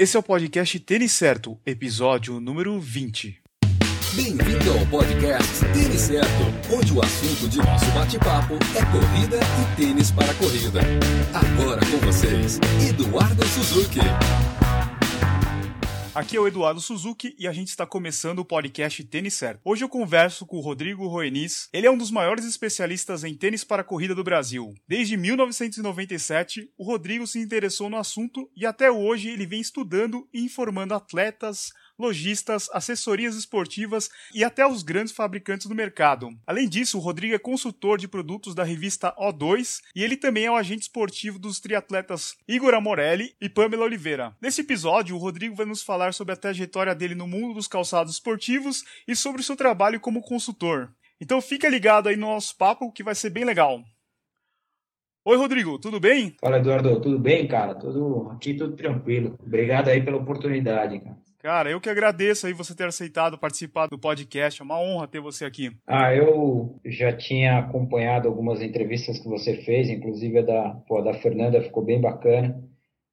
Esse é o podcast Tênis Certo, episódio número 20. Bem-vindo ao podcast Tênis Certo, onde o assunto de nosso bate-papo é corrida e tênis para corrida. Agora com vocês, Eduardo Suzuki. Aqui é o Eduardo Suzuki e a gente está começando o podcast Tênis Certo. Hoje eu converso com o Rodrigo Roenis. Ele é um dos maiores especialistas em tênis para corrida do Brasil. Desde 1997, o Rodrigo se interessou no assunto e até hoje ele vem estudando e informando atletas, lojistas, assessorias esportivas e até os grandes fabricantes do mercado. Além disso, o Rodrigo é consultor de produtos da revista O2 e ele também é o agente esportivo dos triatletas Igor Amorelli e Pamela Oliveira. Nesse episódio, o Rodrigo vai nos falar sobre a trajetória dele no mundo dos calçados esportivos e sobre o seu trabalho como consultor. Então fica ligado aí no nosso papo que vai ser bem legal. Oi, Rodrigo, tudo bem? Fala, Eduardo, tudo bem, cara? Tudo aqui, tudo tranquilo. Obrigado aí pela oportunidade, cara. Cara, eu que agradeço aí você ter aceitado participar do podcast. É uma honra ter você aqui. Ah, eu já tinha acompanhado algumas entrevistas que você fez, inclusive a da, pô, a da Fernanda ficou bem bacana.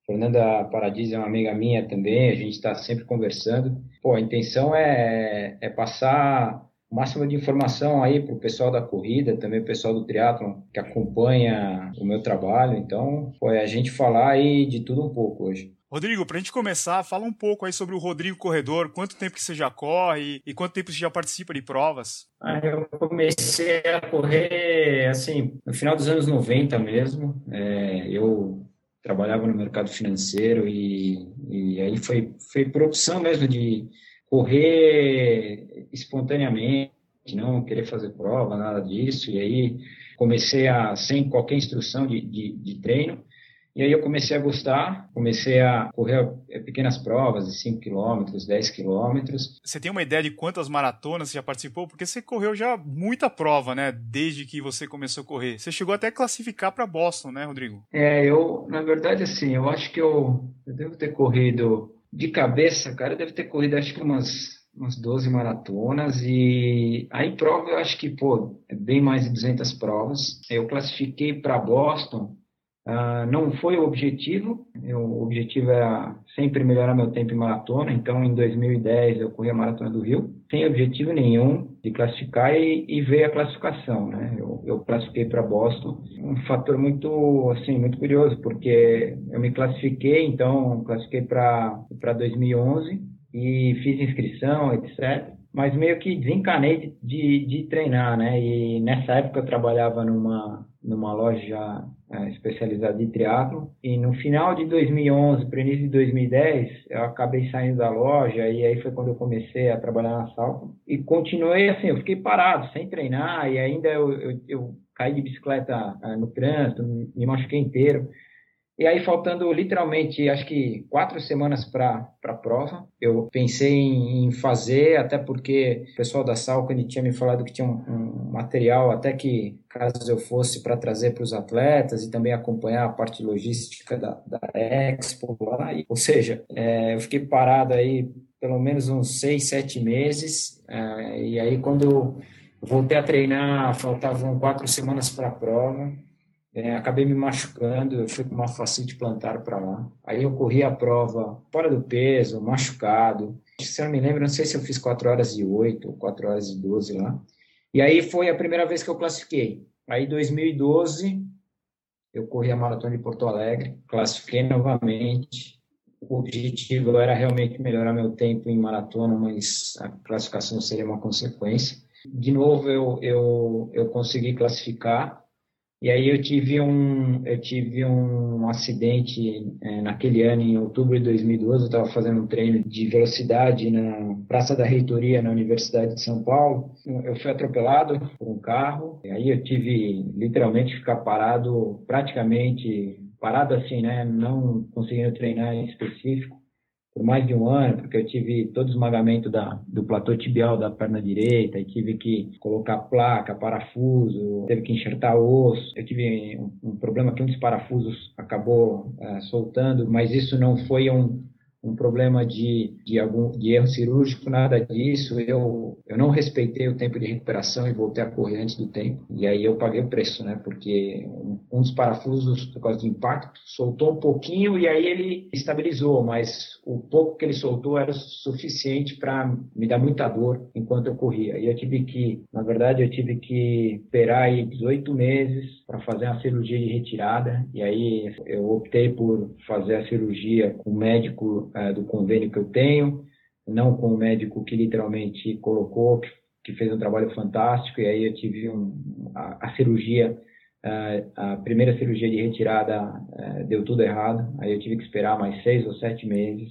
Fernanda Paradis é uma amiga minha também, a gente está sempre conversando. Pô, a intenção é, é passar o máximo de informação aí para o pessoal da corrida, também o pessoal do triatlon que acompanha o meu trabalho. Então, foi é a gente falar aí de tudo um pouco hoje. Rodrigo, para a gente começar, fala um pouco aí sobre o Rodrigo Corredor, quanto tempo que você já corre e quanto tempo você já participa de provas? Ah, eu comecei a correr, assim, no final dos anos 90 mesmo, é, eu trabalhava no mercado financeiro e, e aí foi, foi por opção mesmo de correr espontaneamente, não querer fazer prova, nada disso, e aí comecei a, sem qualquer instrução de, de, de treino, e aí eu comecei a gostar, comecei a correr eh, pequenas provas de 5 km, 10 km. Você tem uma ideia de quantas maratonas você já participou? Porque você correu já muita prova, né? Desde que você começou a correr. Você chegou até a classificar para Boston, né, Rodrigo? É, eu, na verdade, assim, eu acho que eu, eu devo ter corrido de cabeça, cara, eu devo ter corrido acho que umas umas 12 maratonas e aí prova eu acho que, pô, é bem mais de 200 provas. Eu classifiquei para Boston Uh, não foi o objetivo, o objetivo era sempre melhorar meu tempo em maratona, então em 2010 eu corri a Maratona do Rio, sem objetivo nenhum de classificar e, e veio a classificação, né? Eu, eu classifiquei para Boston, um fator muito, assim, muito curioso, porque eu me classifiquei, então classifiquei para 2011 e fiz inscrição, etc mas meio que desencanei de, de, de, treinar, né? E nessa época eu trabalhava numa, numa loja é, especializada em triatlo. E no final de 2011 para início de 2010 eu acabei saindo da loja e aí foi quando eu comecei a trabalhar na Salto. E continuei assim, eu fiquei parado, sem treinar e ainda eu, eu, eu caí de bicicleta é, no trânsito, me machuquei inteiro e aí, faltando literalmente, acho que quatro semanas para a prova, eu pensei em, fazer, até porque o pessoal da Salcone tinha me falado que tinha um, um material, até que caso eu fosse para trazer para os atletas e também acompanhar a parte logística da, da Expo lá. ou seja, é, eu fiquei parado aí pelo menos uns seis, sete meses. É, e aí, quando eu voltei a treinar, faltavam quatro semanas para a prova é, acabei me machucando, eu fui com uma facite plantar para lá. Aí eu corri a prova fora do peso, machucado. Se eu não me lembro, não sei se eu fiz 4 horas e 8 ou 4 horas e 12 lá. E aí foi a primeira vez que eu classifiquei. Aí em 2012 eu corri a maratona de Porto Alegre, classifiquei novamente. O objetivo era realmente melhorar meu tempo em maratona, mas a classificação seria uma consequência. De novo eu, eu, eu consegui classificar e aí eu tive um, eu tive um acidente é, naquele ano, em outubro de 2012, eu estava fazendo um treino de velocidade na Praça da Reitoria, na Universidade de São Paulo. Eu fui atropelado por um carro, e aí eu tive literalmente ficar parado, praticamente parado assim, né, não conseguindo treinar em específico por mais de um ano, porque eu tive todo o esmagamento da, do platô tibial da perna direita, e tive que colocar placa, parafuso, teve que enxertar osso. Eu tive um, um problema que um dos parafusos acabou é, soltando, mas isso não foi um, um problema de, de, algum, de erro cirúrgico, nada disso. Eu, eu não respeitei o tempo de recuperação e voltei a correr antes do tempo. E aí eu paguei o preço, né? Porque um, um dos parafusos, por causa do impacto, soltou um pouquinho e aí ele estabilizou, mas o pouco que ele soltou era suficiente para me dar muita dor enquanto eu corria. E eu tive que, na verdade, eu tive que esperar aí 18 meses para fazer uma cirurgia de retirada. E aí eu optei por fazer a cirurgia com o médico é, do convênio que eu tenho, não com o médico que literalmente colocou, que, que fez um trabalho fantástico, e aí eu tive um, a, a cirurgia, é, a primeira cirurgia de retirada é, deu tudo errado, aí eu tive que esperar mais seis ou sete meses,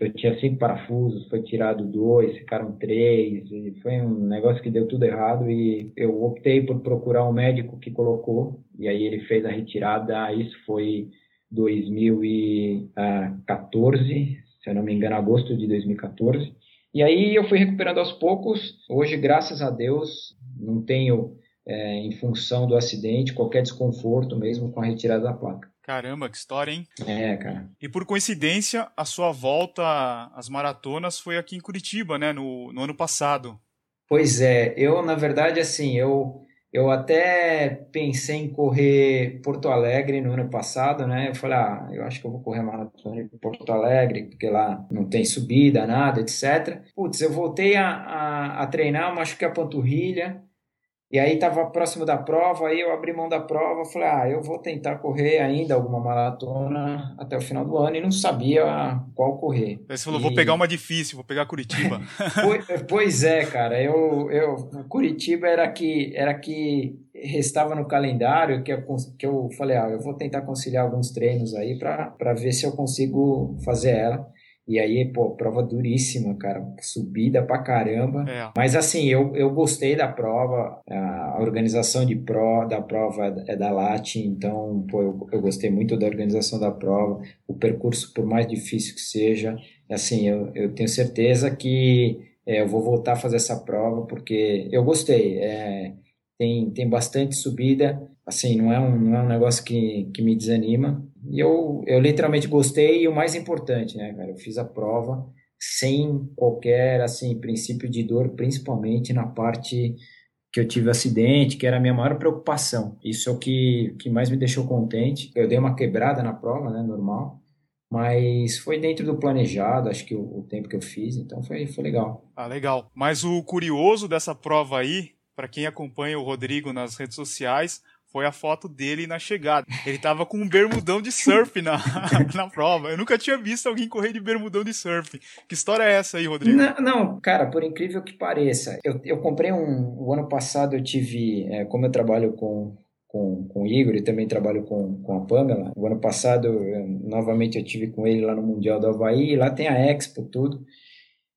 eu tinha cinco parafusos, foi tirado dois, ficaram três, e foi um negócio que deu tudo errado e eu optei por procurar um médico que colocou, e aí ele fez a retirada, isso foi 2014, se eu não me engano, agosto de 2014. E aí eu fui recuperando aos poucos. Hoje, graças a Deus, não tenho, é, em função do acidente, qualquer desconforto mesmo com a retirada da placa. Caramba, que história, hein? É, cara. E por coincidência, a sua volta às maratonas foi aqui em Curitiba, né? No, no ano passado. Pois é, eu, na verdade, assim, eu eu até pensei em correr Porto Alegre no ano passado, né? Eu falei, ah, eu acho que eu vou correr maratona em Porto Alegre, porque lá não tem subida, nada, etc. Putz, eu voltei a, a, a treinar, machuquei a panturrilha, e aí estava próximo da prova, aí eu abri mão da prova, falei, ah, eu vou tentar correr ainda alguma maratona até o final do ano e não sabia qual correr. Aí você falou, e... vou pegar uma difícil, vou pegar Curitiba. pois é, cara, eu, eu Curitiba era que era que restava no calendário que eu, que eu falei, ah, eu vou tentar conciliar alguns treinos aí para ver se eu consigo fazer ela. E aí, pô, prova duríssima, cara. Subida pra caramba. É. Mas assim, eu, eu gostei da prova. A organização de pro, da prova é da LAT, então, pô, eu, eu gostei muito da organização da prova. O percurso, por mais difícil que seja, assim, eu, eu tenho certeza que é, eu vou voltar a fazer essa prova, porque eu gostei. É, tem, tem bastante subida. Assim, não é um, não é um negócio que, que me desanima e eu, eu literalmente gostei e o mais importante, né, cara, eu fiz a prova sem qualquer, assim, princípio de dor, principalmente na parte que eu tive acidente, que era a minha maior preocupação. Isso é o que, que mais me deixou contente. Eu dei uma quebrada na prova, né, normal, mas foi dentro do planejado, acho que o, o tempo que eu fiz, então foi, foi legal. Ah, legal. Mas o curioso dessa prova aí, para quem acompanha o Rodrigo nas redes sociais, foi a foto dele na chegada. Ele tava com um bermudão de surf na, na prova. Eu nunca tinha visto alguém correr de bermudão de surf. Que história é essa aí, Rodrigo? Não, não cara, por incrível que pareça. Eu, eu comprei um. O ano passado eu tive. É, como eu trabalho com, com, com o Igor e também trabalho com, com a Pamela. O ano passado, eu, novamente, eu tive com ele lá no Mundial do Havaí. Lá tem a Expo, tudo.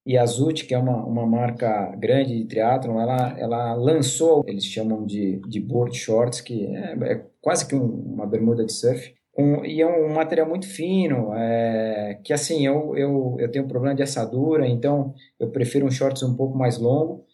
E a Zut, que é uma, uma marca grande de triatlon, ela, ela lançou, eles chamam de, de board shorts, que é, é quase que um, uma bermuda de surf, um, e é um material muito fino, é, que assim, eu, eu, eu tenho problema de assadura, então eu prefiro um shorts um pouco mais longo,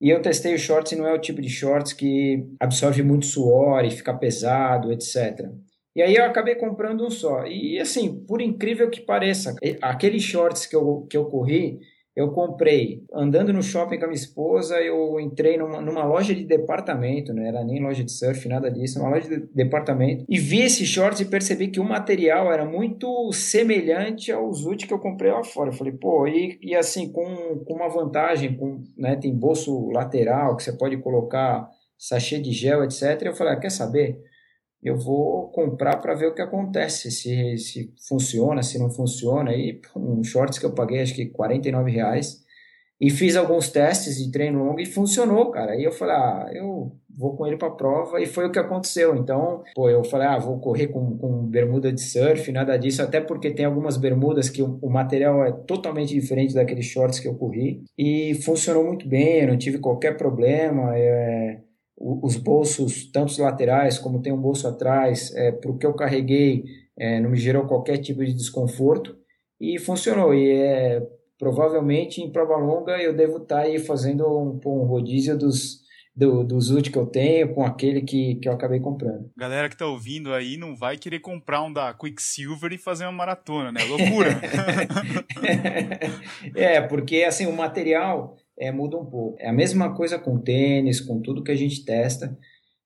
e eu testei o shorts e não é o tipo de shorts que absorve muito suor e fica pesado, etc. E aí eu acabei comprando um só. E assim, por incrível que pareça, aqueles shorts que eu, que eu corri, eu comprei, andando no shopping com a minha esposa, eu entrei numa, numa loja de departamento, não era nem loja de surf, nada disso, uma loja de departamento, e vi esses shorts e percebi que o material era muito semelhante aos úteis que eu comprei lá fora. Eu falei, pô, e, e assim, com, com uma vantagem, com, né, tem bolso lateral que você pode colocar sachê de gel, etc. Eu falei, ah, quer saber? Eu vou comprar para ver o que acontece, se, se funciona, se não funciona. E um shorts que eu paguei acho que 49 reais e fiz alguns testes de treino longo e funcionou, cara. Aí eu falei, ah, eu vou com ele para prova e foi o que aconteceu. Então, pô, eu falei, ah, vou correr com, com bermuda de surf, nada disso, até porque tem algumas bermudas que o, o material é totalmente diferente daqueles shorts que eu corri e funcionou muito bem, eu não tive qualquer problema. É os bolsos, tanto os laterais como tem um bolso atrás, é, para o que eu carreguei, é, não me gerou qualquer tipo de desconforto e funcionou. E é, provavelmente em prova longa eu devo estar tá aí fazendo um, um rodízio dos do, dos úteis que eu tenho com aquele que, que eu acabei comprando. Galera que tá ouvindo aí não vai querer comprar um da Quicksilver e fazer uma maratona, né? Loucura! é, porque assim, o material é, muda um pouco. É a mesma coisa com tênis, com tudo que a gente testa.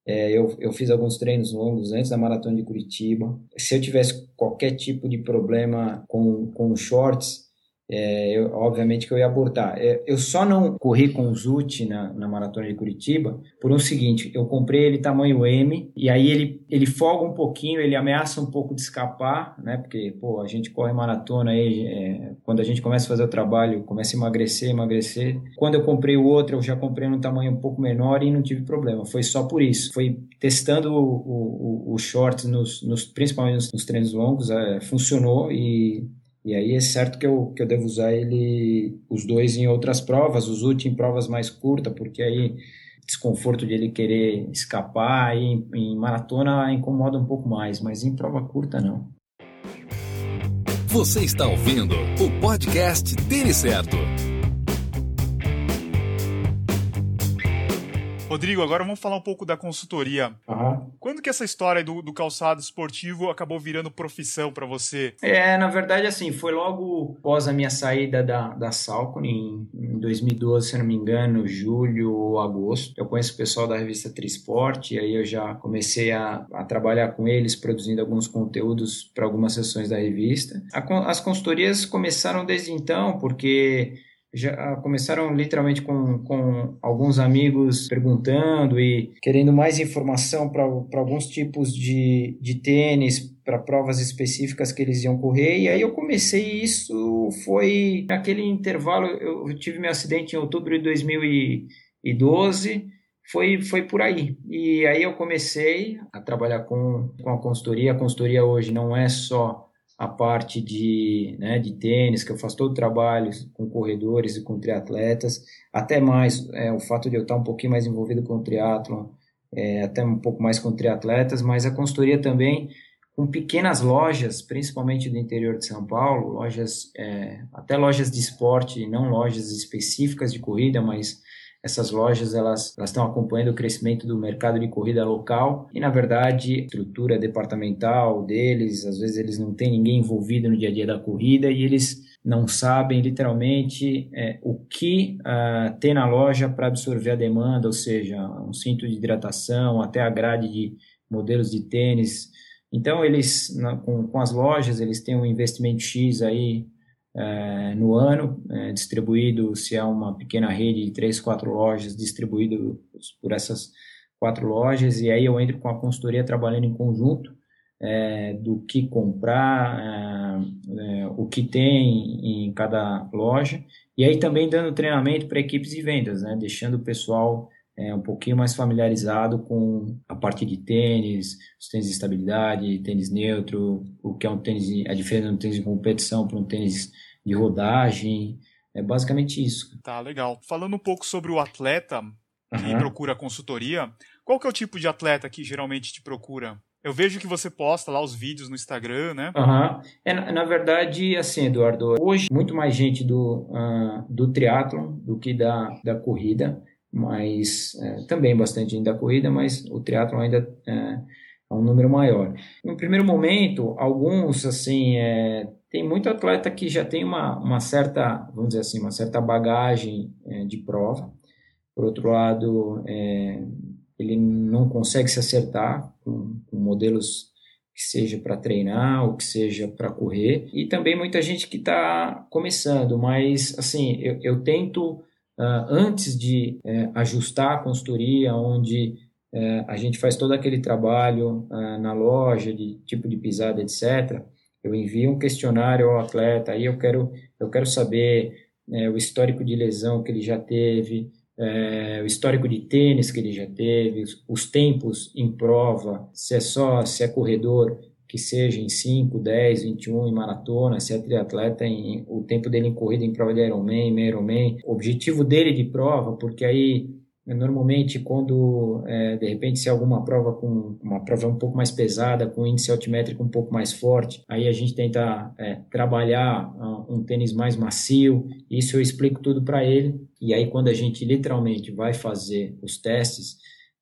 É, eu, eu fiz alguns treinos longos antes da maratona de Curitiba. Se eu tivesse qualquer tipo de problema com, com shorts, é, eu, obviamente que eu ia abortar. É, eu só não corri com o Zut na, na maratona de Curitiba por um seguinte: eu comprei ele tamanho M e aí ele, ele folga um pouquinho, ele ameaça um pouco de escapar, né? Porque pô, a gente corre maratona aí, é, quando a gente começa a fazer o trabalho, começa a emagrecer, emagrecer. Quando eu comprei o outro, eu já comprei num tamanho um pouco menor e não tive problema. Foi só por isso. Foi testando o, o, o short, nos, nos, principalmente nos, nos treinos longos, é, funcionou e e aí é certo que eu, que eu devo usar ele, os dois em outras provas, os últimos em provas mais curtas, porque aí desconforto de ele querer escapar, em, em maratona incomoda um pouco mais, mas em prova curta não. Você está ouvindo o podcast Tênis Certo. Rodrigo, agora vamos falar um pouco da consultoria. Uhum. Quando que essa história do, do calçado esportivo acabou virando profissão para você? É, na verdade, assim, foi logo após a minha saída da, da Salcone, em, em 2012, se não me engano, julho ou agosto. Eu conheço o pessoal da revista Trisport, e aí eu já comecei a, a trabalhar com eles, produzindo alguns conteúdos para algumas sessões da revista. A, as consultorias começaram desde então, porque já começaram literalmente com, com alguns amigos perguntando e querendo mais informação para alguns tipos de, de tênis, para provas específicas que eles iam correr. E aí eu comecei isso, foi naquele intervalo, eu tive meu acidente em outubro de 2012, foi, foi por aí. E aí eu comecei a trabalhar com, com a consultoria. A consultoria hoje não é só a parte de, né, de tênis, que eu faço todo o trabalho com corredores e com triatletas, até mais é, o fato de eu estar um pouquinho mais envolvido com o triatlon, é, até um pouco mais com triatletas, mas a consultoria também com pequenas lojas, principalmente do interior de São Paulo, lojas, é, até lojas de esporte, não lojas específicas de corrida, mas essas lojas elas, elas estão acompanhando o crescimento do mercado de corrida local e, na verdade, a estrutura departamental deles, às vezes eles não têm ninguém envolvido no dia a dia da corrida e eles não sabem literalmente é, o que uh, tem na loja para absorver a demanda, ou seja, um cinto de hidratação, até a grade de modelos de tênis. Então, eles, na, com, com as lojas, eles têm um investimento X aí é, no ano, é, distribuído, se é uma pequena rede de três, quatro lojas, distribuído por essas quatro lojas, e aí eu entro com a consultoria trabalhando em conjunto, é, do que comprar, o que tem em cada loja, e aí também dando treinamento para equipes de vendas, né, deixando o pessoal é, um pouquinho mais familiarizado com a parte de tênis, os tênis de estabilidade, tênis neutro, o que é um tênis, a diferença de um tênis de competição para um tênis de rodagem, é basicamente isso. Tá, legal. Falando um pouco sobre o atleta que uhum. procura consultoria, qual que é o tipo de atleta que geralmente te procura? Eu vejo que você posta lá os vídeos no Instagram, né? Uhum. É, na, na, verdade, assim, Eduardo, hoje muito mais gente do, uh, do triatlon do que da, da corrida mas é, também bastante gente da corrida, mas o triatlo ainda é, é, um número maior. No primeiro momento, alguns, assim, é, tem muito atleta que já tem uma, uma certa, vamos dizer assim, uma certa bagagem é, de prova. Por outro lado, é, ele não consegue se acertar com, com modelos que seja para treinar ou que seja para correr. E também muita gente que está começando, mas assim, eu, eu tento antes de uh, ajustar a consultoria, onde uh, a gente faz todo aquele trabalho ah, na loja de tipo de pisada, etc., eu envio um questionário ao atleta, aí eu quero, eu quero saber né, o histórico de lesão que ele já teve, é, o histórico de tênis que ele já teve, os, os, tempos em prova, se é só, se é corredor, que seja em 5, 10, 21 em maratona, se é triatleta, em, o tempo dele em corrida em prova de Ironman, meio Ironman, o objetivo dele de prova, porque aí Normalmente, quando é, de repente se alguma prova com uma prova um pouco mais pesada, com índice altimétrico um pouco mais forte, aí a gente tenta é, trabalhar uh, um tênis mais macio. Isso eu explico tudo para ele. E aí, quando a gente literalmente vai fazer os testes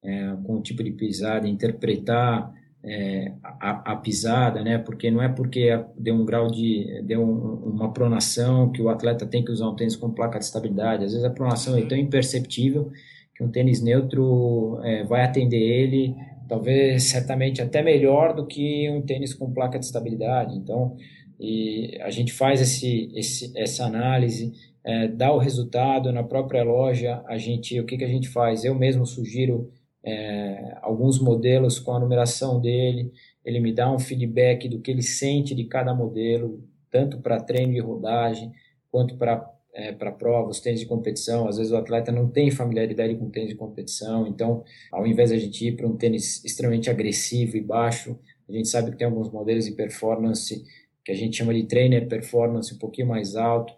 é, com o tipo de pisada, interpretar é, a, a, pisada, né? Porque não é porque deu um grau de deu um, uma pronação que o atleta tem que usar um tênis com placa de estabilidade. Às vezes a pronação é tão imperceptível que um tênis neutro é, vai atender ele, talvez certamente até melhor do que um tênis com placa de estabilidade. Então, e a gente faz esse, esse essa análise, é, dá o resultado na própria loja. A gente, o que que a gente faz? Eu mesmo sugiro é, alguns modelos com a numeração dele. Ele me dá um feedback do que ele sente de cada modelo, tanto para treino de rodagem quanto para é, para provas, tênis de competição. Às vezes o atleta não tem familiaridade com tênis de competição, então, ao invés de a gente ir para um tênis extremamente agressivo e baixo, a gente sabe que tem alguns modelos de performance que a gente chama de trainer performance um pouquinho mais alto,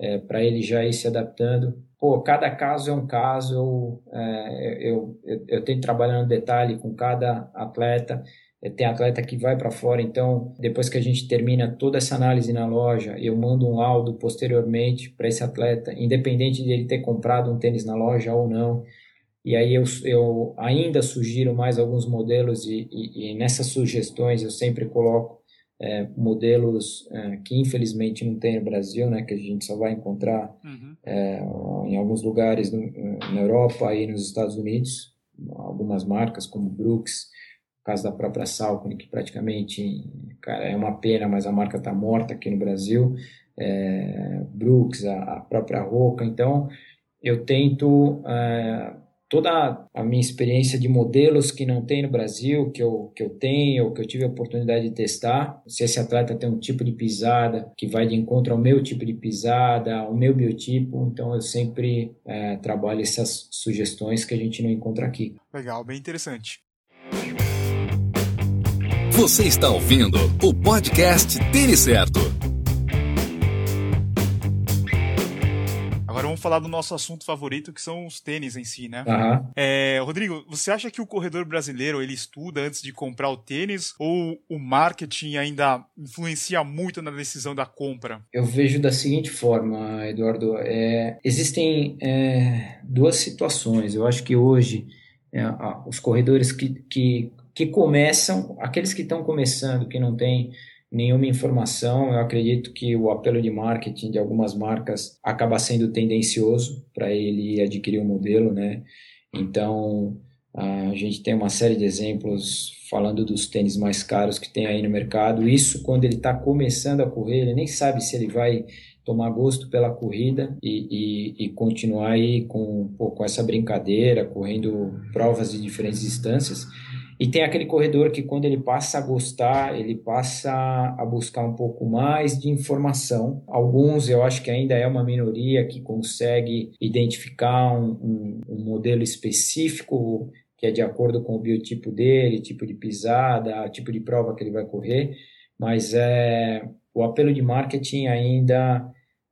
é, para ele já ir se adaptando. Pô, cada caso é um caso, eu, é, eu, eu, eu tenho no detalhe com cada atleta é, tem atleta que vai para fora, então depois que a gente termina toda essa análise na loja, eu mando um laudo posteriormente para esse atleta, independente de ele ter comprado um tênis na loja ou não. E aí eu, eu ainda sugiro mais alguns modelos e, e, e nessas sugestões eu sempre coloco é, modelos é, que infelizmente não tem no Brasil, né, que a gente só vai encontrar uhum. é, em alguns lugares no, na Europa e nos Estados Unidos, algumas marcas como Brooks, caso da própria Salcone, que praticamente cara, é uma pena, mas a marca está morta aqui no Brasil, é, Brooks, a, a, própria Roca. Então, eu tento é, toda a minha experiência de modelos que não tem no Brasil, que eu, que eu tenho, que eu tive a oportunidade de testar. Se esse atleta tem um tipo de pisada que vai de encontro ao meu tipo de pisada, ao meu biotipo, então eu sempre é, trabalho essas sugestões que a gente não encontra aqui. Legal, bem interessante. Você está ouvindo o podcast Tênis Certo. Vamos falar do nosso assunto favorito, que são os tênis em si, né? Uhum. É, Rodrigo, você acha que o corredor brasileiro ele estuda antes de comprar o tênis ou o marketing ainda influencia muito na decisão da compra? Eu vejo da seguinte forma, Eduardo. É, existem é, duas situações. Eu acho que hoje é, os corredores que, que que começam, aqueles que estão começando, que não têm nenhuma informação, eu acredito que o apelo de marketing de algumas marcas acaba sendo tendencioso para ele adquirir o um modelo, né? Então, a gente tem uma série de exemplos falando dos tênis mais caros que tem aí no mercado. Isso quando ele está começando a correr, ele nem sabe se ele vai tomar gosto pela corrida e, e, e continuar aí com, pô, com essa brincadeira, correndo provas de diferentes distâncias. E tem aquele corredor que, quando ele passa a gostar, ele passa a buscar um pouco mais de informação. Alguns, eu acho que ainda é uma minoria que consegue identificar um, um, um modelo específico que é de acordo com o biotipo dele, tipo de pisada, tipo de prova que ele vai correr. Mas é, o apelo de marketing ainda,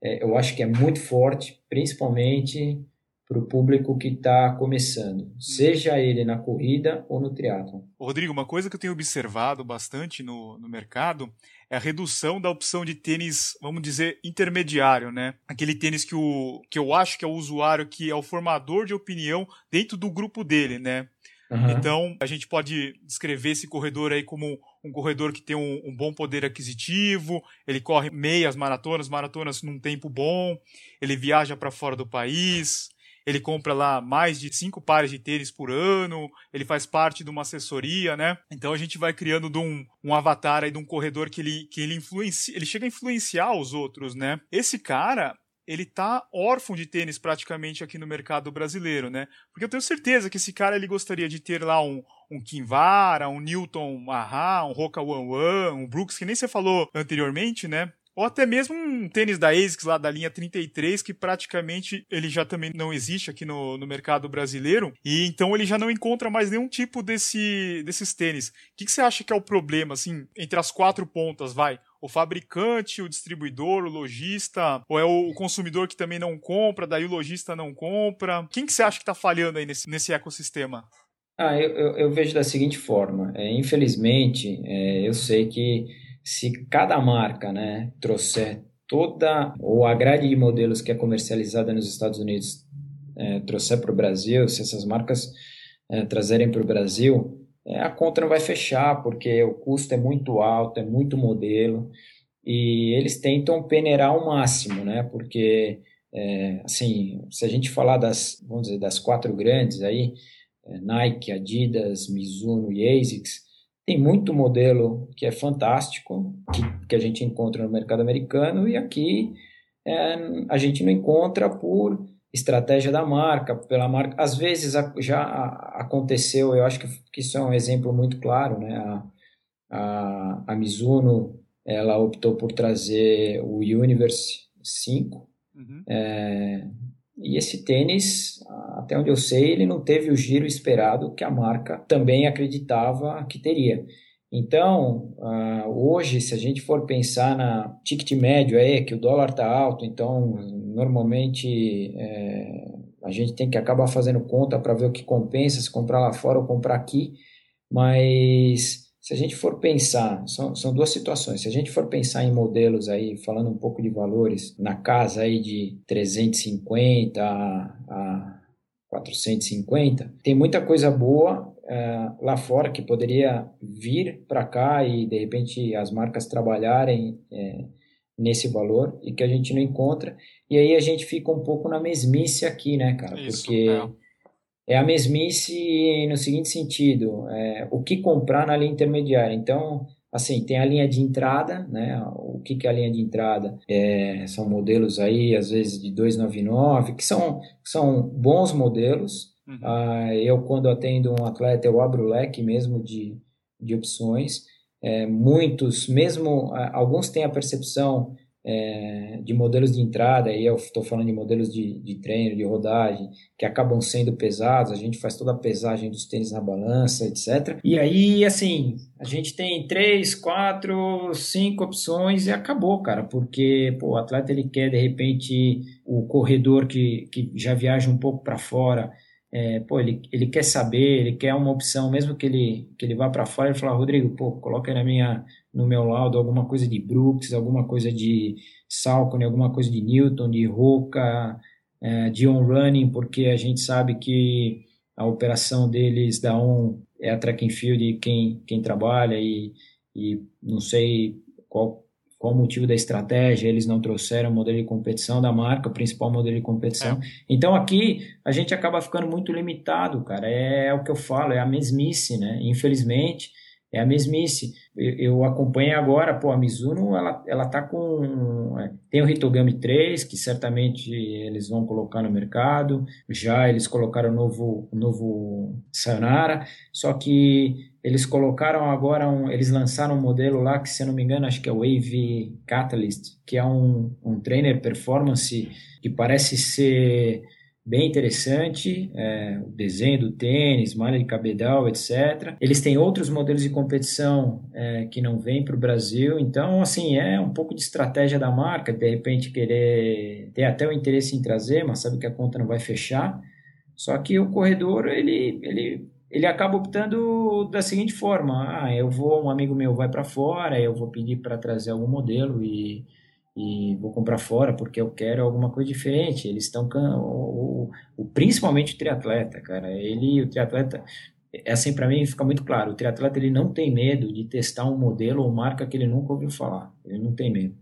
é, eu acho que é muito forte, principalmente para o público que está começando, hum. seja ele na corrida ou no triatlo. Rodrigo, uma coisa que eu tenho observado bastante no, no mercado é a redução da opção de tênis, vamos dizer, intermediário, né? Aquele tênis que, o, que eu acho que é o usuário que é o formador de opinião dentro do grupo dele, né? Uhum. Então, a gente pode descrever esse corredor aí como um corredor que tem um, um, bom poder aquisitivo, ele corre meias maratonas, maratonas num tempo bom, ele viaja para fora do país, ele compra lá mais de cinco pares de tênis por ano, ele faz parte de uma assessoria, né? Então a gente vai criando de um, um avatar aí de um corredor que ele, que ele influencia, ele chega a influenciar os outros, né? Esse cara, ele tá órfão de tênis praticamente aqui no mercado brasileiro, né? Porque eu tenho certeza que esse cara ele gostaria de ter lá um, um Kinvara, um Newton Maha, um Roca One One, um Brooks, que nem você falou anteriormente, né? Ou até mesmo um tênis da ASICS lá da linha 33, que praticamente ele já também não existe aqui no, no mercado brasileiro. E então ele já não encontra mais nenhum tipo desse, desses tênis. O que, que você acha que é o problema, assim, entre as quatro pontas, vai? o fabricante, o distribuidor, o lojista, ou é o consumidor que também não compra, daí o lojista não compra? Quem que você acha que está falhando aí nesse, nesse ecossistema? Ah, eu, eu, eu, vejo da seguinte forma. É, infelizmente, é, eu sei que se cada marca né, trouxer toda ou a grade de modelos que é comercializada nos Estados Unidos é, trouxer para o Brasil, se essas marcas é, trazerem para o Brasil, é, a conta não vai fechar, porque o custo é muito alto, é muito modelo, e eles tentam peneirar ao máximo, né? Porque, é, assim, se a gente falar das, vamos dizer, das quatro grandes aí, é, Nike, Adidas, Mizuno e ASICS, tem muito modelo que é fantástico, que, que a gente encontra no mercado americano, e aqui é, a gente não encontra por estratégia da marca, pela marca. Às vezes já aconteceu, eu acho que isso é um exemplo muito claro, né? A, a, a Mizuno, ela optou por trazer o Universe 5, uhum. é, e esse tênis, até onde eu sei, ele não teve o giro esperado que a marca também acreditava que teria. Então, hoje, se a gente for pensar na ticket médio aí, que o dólar está alto, então normalmente é, a gente tem que acabar fazendo conta para ver o que compensa, se comprar lá fora ou comprar aqui, mas se a gente for pensar, são, são duas situações, se a gente for pensar em modelos aí, falando um pouco de valores, na casa aí de 350 a, a 450, tem muita coisa boa é, lá fora que poderia vir para cá e de repente as marcas trabalharem é, nesse valor e que a gente não encontra. E aí a gente fica um pouco na mesmice aqui, né, cara? Isso, Porque é. É. a mesmice no seguinte sentido: é, o que comprar na linha intermediária. Então, assim, tem a linha de entrada, né? O que, que é a linha de entrada? É, são modelos aí, às vezes, de 299, que são, são bons modelos Uhum. Ah, eu, quando atendo um atleta, eu abro o leque mesmo de, de opções. É, muitos, mesmo alguns têm a percepção é, de modelos de entrada, aí eu estou falando de modelos de, de treino, de rodagem, que acabam sendo pesados, a gente faz toda a pesagem dos tênis na balança, etc. E aí, assim, a gente tem três, quatro, cinco opções e acabou, cara, porque pô, o atleta ele quer, de repente, o corredor que, que já viaja um pouco para fora, é, pô, ele, ele quer saber, ele quer uma opção, mesmo que ele, que ele vá para fora, ele fala, Rodrigo, pô, coloca aí na minha, no meu laudo alguma coisa de Brooks, alguma coisa de Salcone, alguma coisa de Newton, de Roca, é, de On Running, porque a gente sabe que a operação deles da On é a track and field quem, quem trabalha e, e não sei qual qual o motivo da estratégia, eles não trouxeram o modelo de competição da marca, o principal modelo de competição. É. Então aqui a gente acaba ficando muito limitado, cara. É, é, o que eu falo, é a mesmice, né? Infelizmente, é a mesmice. Eu, acompanho agora, pô, a Mizuno, ela, ela tá com... É, tem o Hitogami 3, que certamente eles vão colocar no mercado. Já eles colocaram o novo, novo Sayonara, só que eles colocaram agora, um, eles lançaram um modelo lá que, se eu não me engano, acho que é o Wave Catalyst, que é um, um trainer performance que parece ser bem interessante, é, o desenho do tênis, malha de cabedal, etc. Eles têm outros modelos de competição é, que não vêm para o Brasil, então, assim, é um pouco de estratégia da marca, de repente querer ter até o interesse em trazer, mas sabe que a conta não vai fechar. Só que o corredor, ele, ele ele acaba optando da seguinte forma: ah, eu vou, um amigo meu vai para fora, eu vou pedir para trazer algum modelo e, e vou comprar fora porque eu quero alguma coisa diferente. Eles estão o, o, principalmente o triatleta, cara. Ele, o triatleta, é assim para mim fica muito claro. O triatleta ele não tem medo de testar um modelo ou marca que ele nunca ouviu falar. Ele não tem medo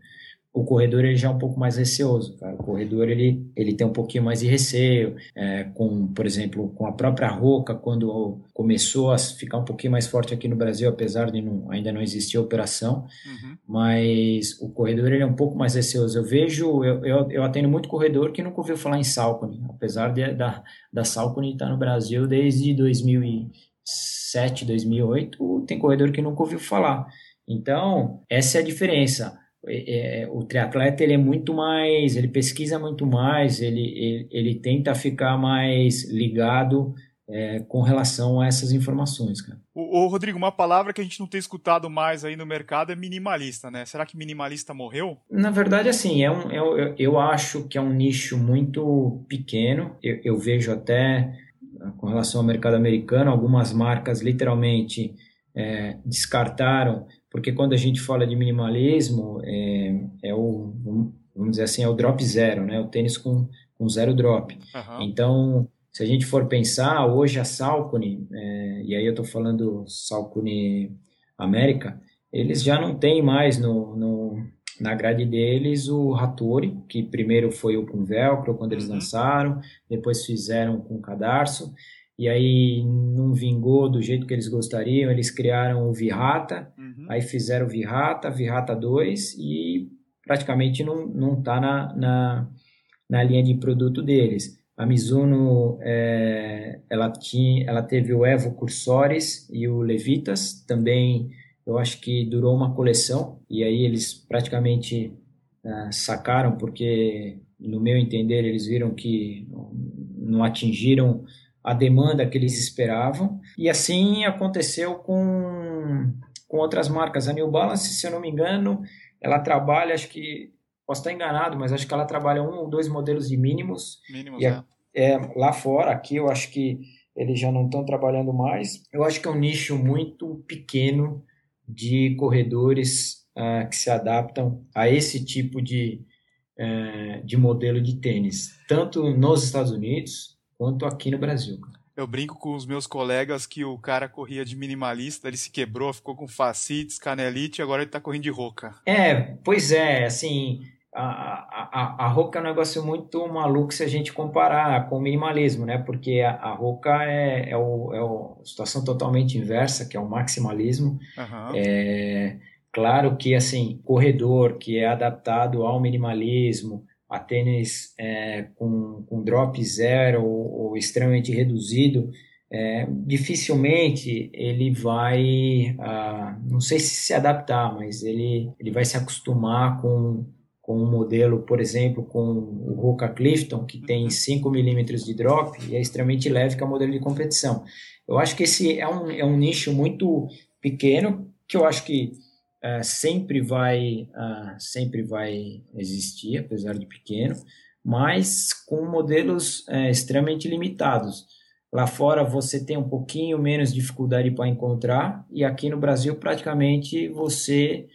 o corredor ele já é um pouco mais receoso, cara. O corredor ele, ele tem um pouquinho mais de receio, é, com, por exemplo, com a própria Roca, quando começou a ficar um pouquinho mais forte aqui no Brasil, apesar de não, ainda não existir operação, uhum. mas o corredor ele é um pouco mais receoso. Eu vejo, eu, eu, eu atendo muito corredor que nunca ouviu falar em Salcone, apesar de, da, da Salcone estar no Brasil desde 2007, 2008, tem corredor que nunca ouviu falar. Então, essa é a diferença é, é, o triatleta ele é muito mais, ele pesquisa muito mais, ele, ele, ele tenta ficar mais ligado é, com relação a essas informações, cara. Rodrigo, uma palavra que a gente não tem escutado mais aí no mercado é minimalista, né? Será que minimalista morreu? Na verdade, assim, é um, é, eu, eu acho que é um nicho muito pequeno. Eu, eu vejo até com relação ao mercado americano, algumas marcas literalmente é, descartaram, porque quando a gente fala de minimalismo, é, é o, vamos dizer assim, é o drop zero, né? O tênis com, com zero drop. Uhum. Então, se a gente for pensar, hoje a Salcone, é, e aí eu estou falando Salcone América, eles já não têm mais no, no, na grade deles o Hattori, que primeiro foi o com velcro quando eles uhum. lançaram, depois fizeram com cadarço, e aí não vingou do jeito que eles gostariam, eles criaram o Virata, uhum. aí fizeram o Virata, Virata 2 e praticamente não, não tá na, na, na linha de produto deles. A Mizuno, é, ela, tinha, ela teve o Evo Cursores e o Levitas, também eu acho que durou uma coleção, e aí eles praticamente é, sacaram, porque no meu entender eles viram que não atingiram a demanda que eles esperavam, e assim aconteceu com, com outras marcas. A New Balance, se eu não me engano, ela trabalha, acho que Posso estar enganado, mas acho que ela trabalha um ou dois modelos de mínimos. Mínimos, e é. é. Lá fora, aqui eu acho que eles já não estão trabalhando mais. Eu acho que é um nicho muito pequeno de corredores uh, que se adaptam a esse tipo de, uh, de modelo de tênis, tanto nos Estados Unidos quanto aqui no Brasil. Eu brinco com os meus colegas que o cara corria de minimalista, ele se quebrou, ficou com facites, canelite, e agora ele tá correndo de roca. É, pois é, assim, a, a, a Roca é um negócio muito maluco se a gente comparar com o minimalismo, né? Porque a, a Roca é, é, o, é a situação totalmente inversa, que é o maximalismo. Uhum. É, claro que, assim, corredor que é adaptado ao minimalismo, a tênis é, com, com drop zero ou, ou extremamente reduzido, é, dificilmente ele vai, ah, não sei se se adaptar, mas ele, ele vai se acostumar com com um modelo, por exemplo, com o Roca Clifton, que tem 5 uhum. milímetros de drop e é extremamente leve, que é o modelo de competição. Eu acho que esse é um, é um nicho muito pequeno, que eu acho que uh, sempre, vai, uh, sempre vai existir, apesar de pequeno, mas com modelos uh, extremamente limitados. Lá fora você tem um pouquinho menos dificuldade para encontrar, e aqui no Brasil praticamente você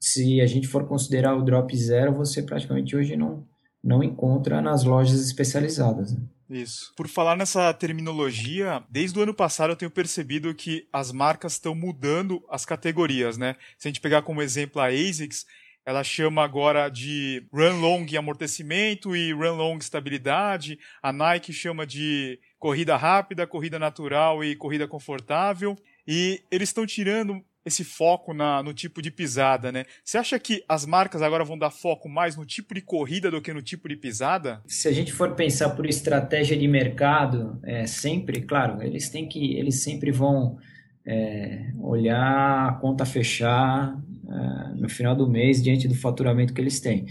se a gente for considerar o drop zero, você praticamente hoje não, não encontra nas lojas especializadas. Né? Isso. Por falar nessa terminologia, desde o ano passado eu tenho percebido que as marcas estão mudando as categorias, né? Se a gente pegar como exemplo a ASICS, ela chama agora de run long amortecimento e run long estabilidade. A Nike chama de corrida rápida, corrida natural e corrida confortável. E eles estão tirando esse foco na, no tipo de pisada, né? Você acha que as marcas agora vão dar foco mais no tipo de corrida do que no tipo de pisada? Se a gente for pensar por estratégia de mercado, é, sempre, claro, eles têm que, eles sempre vão é, olhar a conta fechar é, no final do mês diante do faturamento que eles têm.